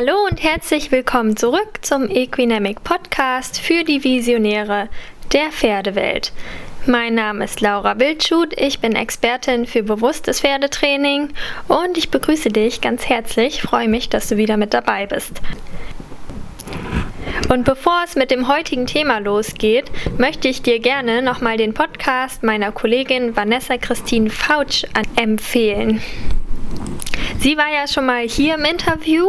Hallo und herzlich willkommen zurück zum Equinamic Podcast für die Visionäre der Pferdewelt. Mein Name ist Laura Wildschut, ich bin Expertin für bewusstes Pferdetraining und ich begrüße dich ganz herzlich, freue mich, dass du wieder mit dabei bist. Und bevor es mit dem heutigen Thema losgeht, möchte ich dir gerne nochmal den Podcast meiner Kollegin Vanessa Christine Fautsch empfehlen. Sie war ja schon mal hier im Interview,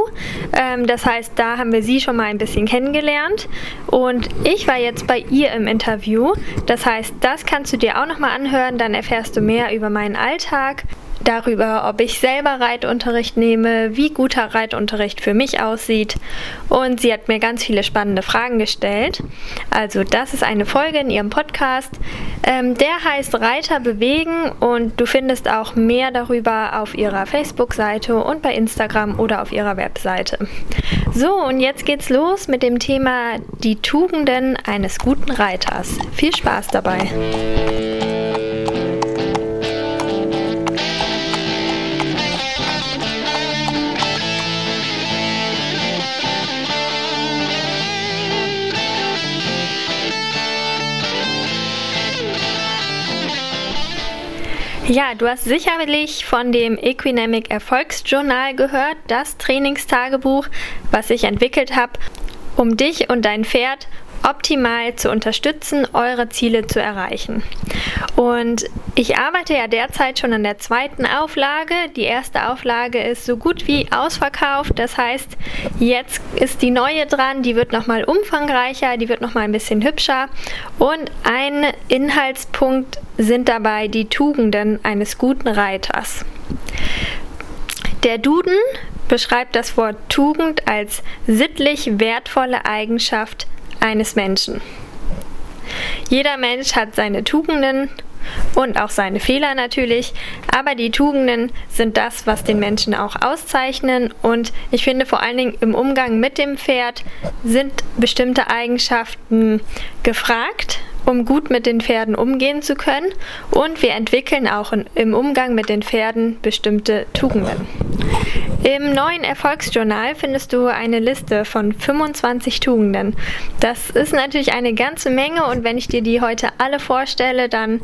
ähm, das heißt, da haben wir sie schon mal ein bisschen kennengelernt. Und ich war jetzt bei ihr im Interview, das heißt, das kannst du dir auch nochmal anhören, dann erfährst du mehr über meinen Alltag darüber, ob ich selber Reitunterricht nehme, wie guter Reitunterricht für mich aussieht. Und sie hat mir ganz viele spannende Fragen gestellt. Also das ist eine Folge in ihrem Podcast. Ähm, der heißt Reiter bewegen und du findest auch mehr darüber auf ihrer Facebook-Seite und bei Instagram oder auf ihrer Webseite. So, und jetzt geht's los mit dem Thema die Tugenden eines guten Reiters. Viel Spaß dabei! Ja, du hast sicherlich von dem Equinamic Erfolgsjournal gehört, das Trainingstagebuch, was ich entwickelt habe, um dich und dein Pferd optimal zu unterstützen, eure Ziele zu erreichen. Und ich arbeite ja derzeit schon an der zweiten Auflage. Die erste Auflage ist so gut wie ausverkauft. Das heißt, jetzt ist die neue dran. Die wird nochmal umfangreicher, die wird nochmal ein bisschen hübscher. Und ein Inhaltspunkt sind dabei die Tugenden eines guten Reiters. Der Duden beschreibt das Wort Tugend als sittlich wertvolle Eigenschaft eines Menschen. Jeder Mensch hat seine Tugenden und auch seine Fehler natürlich, aber die Tugenden sind das, was den Menschen auch auszeichnen und ich finde vor allen Dingen im Umgang mit dem Pferd sind bestimmte Eigenschaften gefragt, um gut mit den Pferden umgehen zu können und wir entwickeln auch im Umgang mit den Pferden bestimmte Tugenden. Im neuen Erfolgsjournal findest du eine Liste von 25 Tugenden. Das ist natürlich eine ganze Menge und wenn ich dir die heute alle vorstelle, dann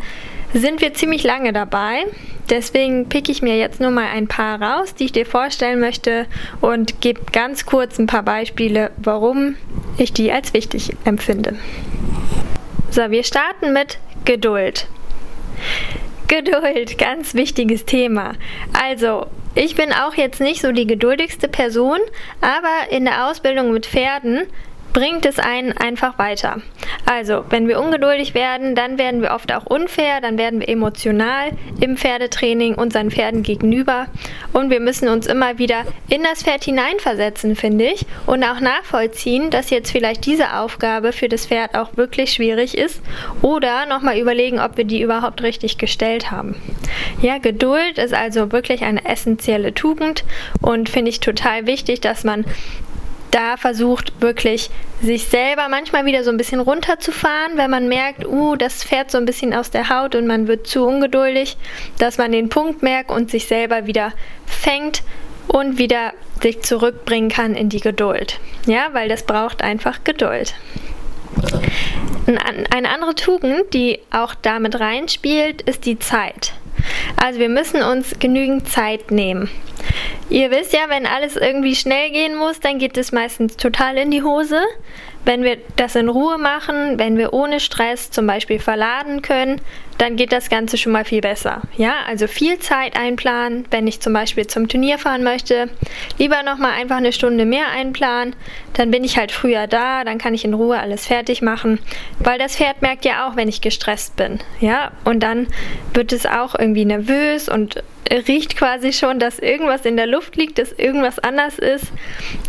sind wir ziemlich lange dabei. Deswegen picke ich mir jetzt nur mal ein paar raus, die ich dir vorstellen möchte und gebe ganz kurz ein paar Beispiele, warum ich die als wichtig empfinde. So, wir starten mit Geduld. Geduld, ganz wichtiges Thema. Also, ich bin auch jetzt nicht so die geduldigste Person, aber in der Ausbildung mit Pferden bringt es einen einfach weiter. Also, wenn wir ungeduldig werden, dann werden wir oft auch unfair, dann werden wir emotional im Pferdetraining unseren Pferden gegenüber und wir müssen uns immer wieder in das Pferd hineinversetzen, finde ich, und auch nachvollziehen, dass jetzt vielleicht diese Aufgabe für das Pferd auch wirklich schwierig ist oder nochmal überlegen, ob wir die überhaupt richtig gestellt haben. Ja, Geduld ist also wirklich eine essentielle Tugend und finde ich total wichtig, dass man da versucht wirklich sich selber manchmal wieder so ein bisschen runterzufahren, wenn man merkt, uh, das fährt so ein bisschen aus der Haut und man wird zu ungeduldig, dass man den Punkt merkt und sich selber wieder fängt und wieder sich zurückbringen kann in die Geduld. Ja, weil das braucht einfach Geduld. Eine andere Tugend, die auch damit reinspielt, ist die Zeit. Also wir müssen uns genügend Zeit nehmen. Ihr wisst ja, wenn alles irgendwie schnell gehen muss, dann geht es meistens total in die Hose. Wenn wir das in Ruhe machen, wenn wir ohne Stress zum Beispiel verladen können, dann geht das Ganze schon mal viel besser. Ja, also viel Zeit einplanen, wenn ich zum Beispiel zum Turnier fahren möchte, lieber nochmal einfach eine Stunde mehr einplanen, dann bin ich halt früher da, dann kann ich in Ruhe alles fertig machen, weil das Pferd merkt ja auch, wenn ich gestresst bin. Ja, und dann wird es auch irgendwie nervös und riecht quasi schon, dass irgendwas in der Luft liegt, dass irgendwas anders ist.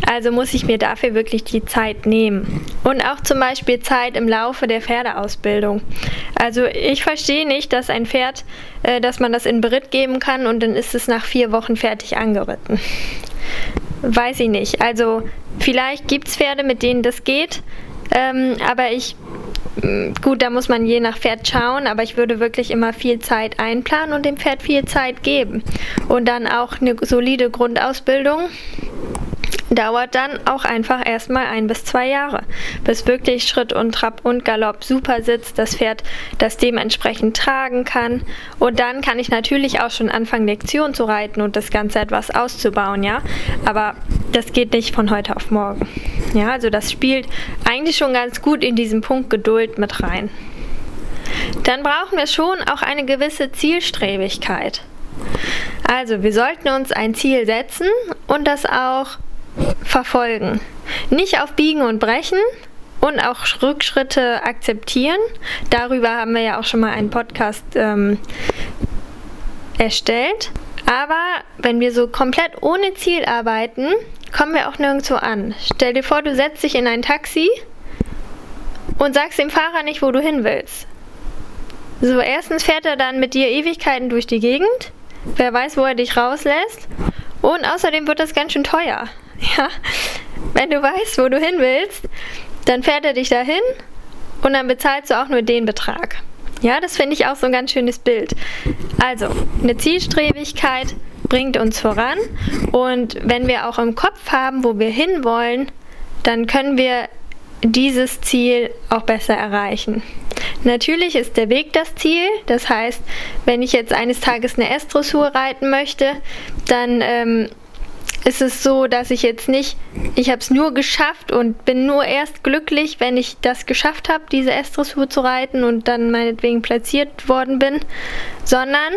Also muss ich mir dafür wirklich die Zeit nehmen. Und auch zum Beispiel Zeit im Laufe der Pferdeausbildung. Also ich verstehe nicht, dass ein Pferd, äh, dass man das in Beritt geben kann und dann ist es nach vier Wochen fertig angeritten. Weiß ich nicht. Also vielleicht gibt es Pferde, mit denen das geht. Ähm, aber ich Gut, da muss man je nach Pferd schauen, aber ich würde wirklich immer viel Zeit einplanen und dem Pferd viel Zeit geben. Und dann auch eine solide Grundausbildung. dauert dann auch einfach erstmal ein bis zwei Jahre, bis wirklich Schritt und Trab und Galopp super sitzt, das Pferd das dementsprechend tragen kann. Und dann kann ich natürlich auch schon anfangen, Lektion zu reiten und das Ganze etwas auszubauen, ja. Aber das geht nicht von heute auf morgen. Ja, also das spielt eigentlich schon ganz gut in diesen Punkt Geduld mit rein. Dann brauchen wir schon auch eine gewisse Zielstrebigkeit. Also wir sollten uns ein Ziel setzen und das auch verfolgen. Nicht auf Biegen und Brechen und auch Rückschritte akzeptieren. Darüber haben wir ja auch schon mal einen Podcast ähm, erstellt. Aber wenn wir so komplett ohne Ziel arbeiten, kommen wir auch nirgendwo an. Stell dir vor, du setzt dich in ein Taxi und sagst dem Fahrer nicht, wo du hin willst. So, erstens fährt er dann mit dir Ewigkeiten durch die Gegend. Wer weiß, wo er dich rauslässt. Und außerdem wird das ganz schön teuer. Ja, wenn du weißt, wo du hin willst, dann fährt er dich dahin und dann bezahlst du auch nur den Betrag. Ja, das finde ich auch so ein ganz schönes Bild. Also, eine Zielstrebigkeit bringt uns voran und wenn wir auch im Kopf haben, wo wir hinwollen, dann können wir dieses Ziel auch besser erreichen. Natürlich ist der Weg das Ziel. Das heißt, wenn ich jetzt eines Tages eine S-Dressur reiten möchte, dann ähm, ist es so, dass ich jetzt nicht, ich habe es nur geschafft und bin nur erst glücklich, wenn ich das geschafft habe, diese S-Dressur zu reiten und dann meinetwegen platziert worden bin, sondern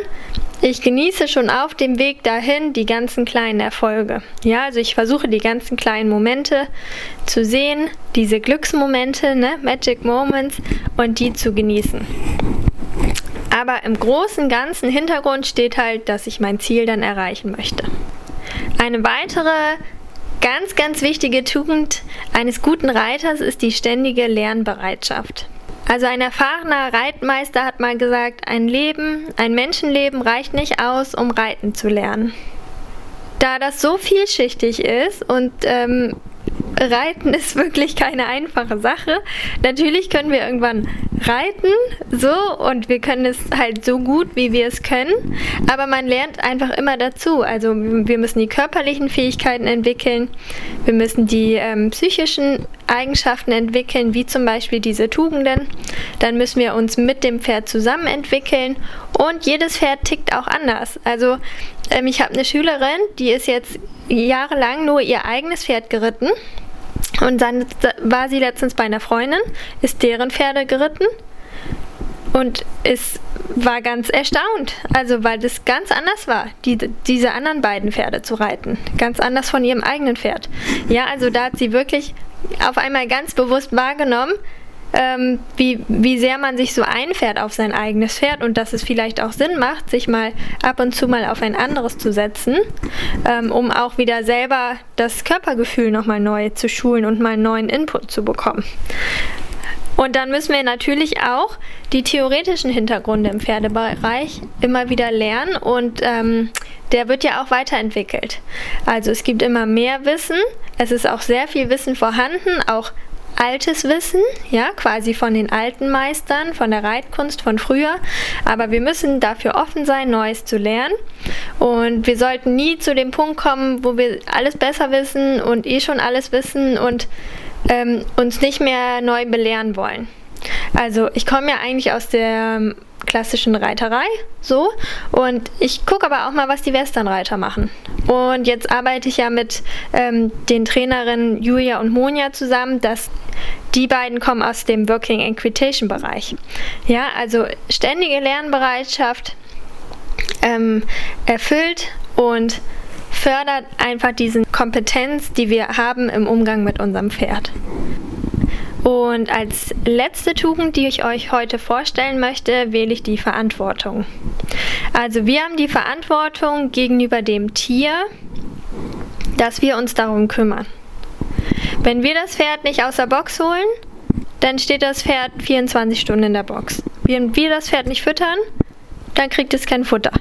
ich genieße schon auf dem Weg dahin die ganzen kleinen Erfolge. Ja, also ich versuche die ganzen kleinen Momente zu sehen, diese Glücksmomente, ne, Magic Moments und die zu genießen. Aber im großen ganzen Hintergrund steht halt, dass ich mein Ziel dann erreichen möchte. Eine weitere ganz, ganz wichtige Tugend eines guten Reiters ist die ständige Lernbereitschaft. Also ein erfahrener Reitmeister hat mal gesagt, ein Leben, ein Menschenleben reicht nicht aus, um reiten zu lernen. Da das so vielschichtig ist und ähm, Reiten ist wirklich keine einfache Sache. Natürlich können wir irgendwann reiten, so, und wir können es halt so gut, wie wir es können, aber man lernt einfach immer dazu. Also wir müssen die körperlichen Fähigkeiten entwickeln, wir müssen die ähm, psychischen Eigenschaften entwickeln, wie zum Beispiel diese Tugenden. Dann müssen wir uns mit dem Pferd zusammen entwickeln und jedes Pferd tickt auch anders. Also ähm, ich habe eine Schülerin, die ist jetzt jahrelang nur ihr eigenes Pferd geritten und dann war sie letztens bei einer Freundin, ist deren Pferde geritten und es war ganz erstaunt, also weil das ganz anders war, die, diese anderen beiden Pferde zu reiten. Ganz anders von ihrem eigenen Pferd. Ja, also da hat sie wirklich auf einmal ganz bewusst wahrgenommen, ähm, wie, wie sehr man sich so einfährt auf sein eigenes Pferd und dass es vielleicht auch Sinn macht, sich mal ab und zu mal auf ein anderes zu setzen, ähm, um auch wieder selber das Körpergefühl nochmal neu zu schulen und mal einen neuen Input zu bekommen. Und dann müssen wir natürlich auch die theoretischen Hintergründe im Pferdebereich immer wieder lernen und ähm, der wird ja auch weiterentwickelt. Also es gibt immer mehr Wissen, es ist auch sehr viel Wissen vorhanden, auch altes Wissen, ja, quasi von den alten Meistern, von der Reitkunst von früher. Aber wir müssen dafür offen sein, Neues zu lernen. Und wir sollten nie zu dem Punkt kommen, wo wir alles besser wissen und eh schon alles wissen und ähm, uns nicht mehr neu belehren wollen. Also ich komme ja eigentlich aus der klassischen Reiterei, so. Und ich gucke aber auch mal, was die Westernreiter machen. Und jetzt arbeite ich ja mit ähm, den Trainerinnen Julia und Monja zusammen, dass die beiden kommen aus dem Working Equitation Bereich. Ja, also ständige Lernbereitschaft ähm, erfüllt und fördert einfach diese Kompetenz, die wir haben im Umgang mit unserem Pferd. Und als letzte Tugend, die ich euch heute vorstellen möchte, wähle ich die Verantwortung. Also wir haben die Verantwortung gegenüber dem Tier, dass wir uns darum kümmern. Wenn wir das Pferd nicht aus der Box holen, dann steht das Pferd 24 Stunden in der Box. Wenn wir das Pferd nicht füttern, dann kriegt es kein Futter.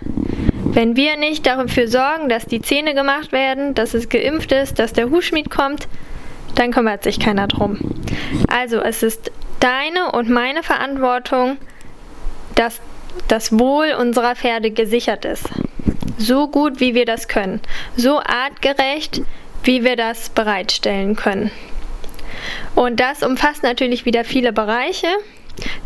Wenn wir nicht dafür sorgen, dass die Zähne gemacht werden, dass es geimpft ist, dass der Hufschmied kommt, dann kümmert sich keiner drum. Also es ist deine und meine Verantwortung, dass das Wohl unserer Pferde gesichert ist. So gut wie wir das können. So artgerecht, wie wir das bereitstellen können. Und das umfasst natürlich wieder viele Bereiche.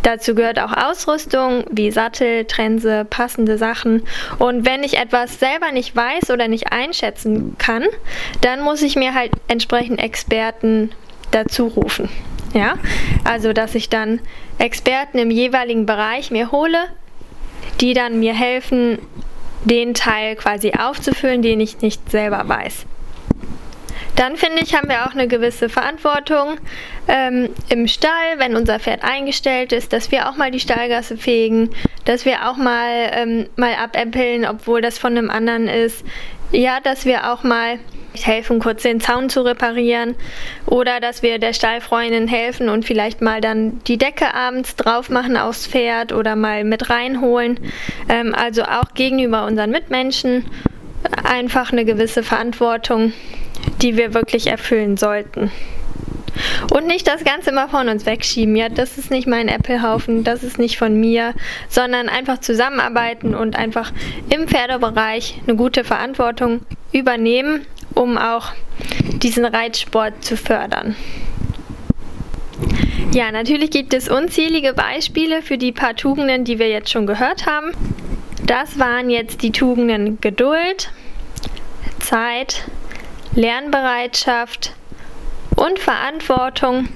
Dazu gehört auch Ausrüstung wie Sattel, Trense, passende Sachen. Und wenn ich etwas selber nicht weiß oder nicht einschätzen kann, dann muss ich mir halt entsprechend Experten dazu rufen. Ja, also dass ich dann Experten im jeweiligen Bereich mir hole, die dann mir helfen, den Teil quasi aufzufüllen, den ich nicht selber weiß. Dann finde ich, haben wir auch eine gewisse Verantwortung ähm, im Stall, wenn unser Pferd eingestellt ist, dass wir auch mal die Stallgasse fegen, dass wir auch mal, ähm, mal abäppeln, obwohl das von einem anderen ist. Ja, dass wir auch mal helfen, kurz den Zaun zu reparieren oder dass wir der Stallfreundin helfen und vielleicht mal dann die Decke abends drauf machen aufs Pferd oder mal mit reinholen. Ähm, also auch gegenüber unseren Mitmenschen einfach eine gewisse Verantwortung die wir wirklich erfüllen sollten. Und nicht das Ganze immer von uns wegschieben. Ja, das ist nicht mein Apple-Haufen, das ist nicht von mir, sondern einfach zusammenarbeiten und einfach im Pferdebereich eine gute Verantwortung übernehmen, um auch diesen Reitsport zu fördern. Ja, natürlich gibt es unzählige Beispiele für die paar Tugenden, die wir jetzt schon gehört haben. Das waren jetzt die Tugenden Geduld, Zeit, Lernbereitschaft und Verantwortung.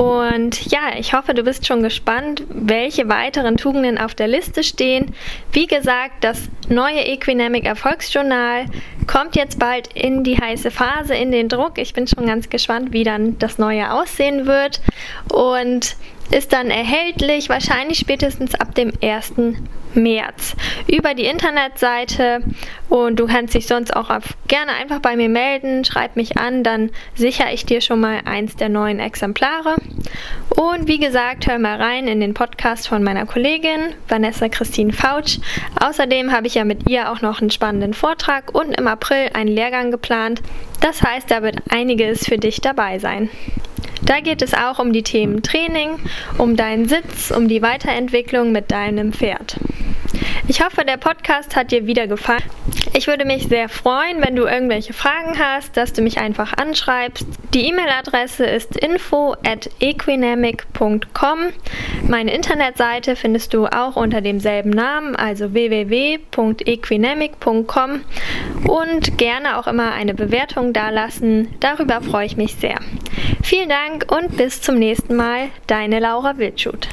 Und ja, ich hoffe, du bist schon gespannt, welche weiteren Tugenden auf der Liste stehen. Wie gesagt, das neue Equinamic Erfolgsjournal kommt jetzt bald in die heiße Phase, in den Druck. Ich bin schon ganz gespannt, wie dann das neue aussehen wird. Und ist dann erhältlich, wahrscheinlich spätestens ab dem 1. März über die Internetseite und du kannst dich sonst auch auf, gerne einfach bei mir melden, schreib mich an, dann sichere ich dir schon mal eins der neuen Exemplare. Und wie gesagt, hör mal rein in den Podcast von meiner Kollegin Vanessa Christine Fautsch. Außerdem habe ich ja mit ihr auch noch einen spannenden Vortrag und im April einen Lehrgang geplant. Das heißt, da wird einiges für dich dabei sein. Da geht es auch um die Themen Training, um deinen Sitz, um die Weiterentwicklung mit deinem Pferd. Ich hoffe, der Podcast hat dir wieder gefallen. Ich würde mich sehr freuen, wenn du irgendwelche Fragen hast, dass du mich einfach anschreibst. Die E-Mail-Adresse ist info at equinamic.com. Meine Internetseite findest du auch unter demselben Namen, also www.equinamic.com und gerne auch immer eine Bewertung dalassen. Darüber freue ich mich sehr. Vielen Dank und bis zum nächsten Mal. Deine Laura Wildschut.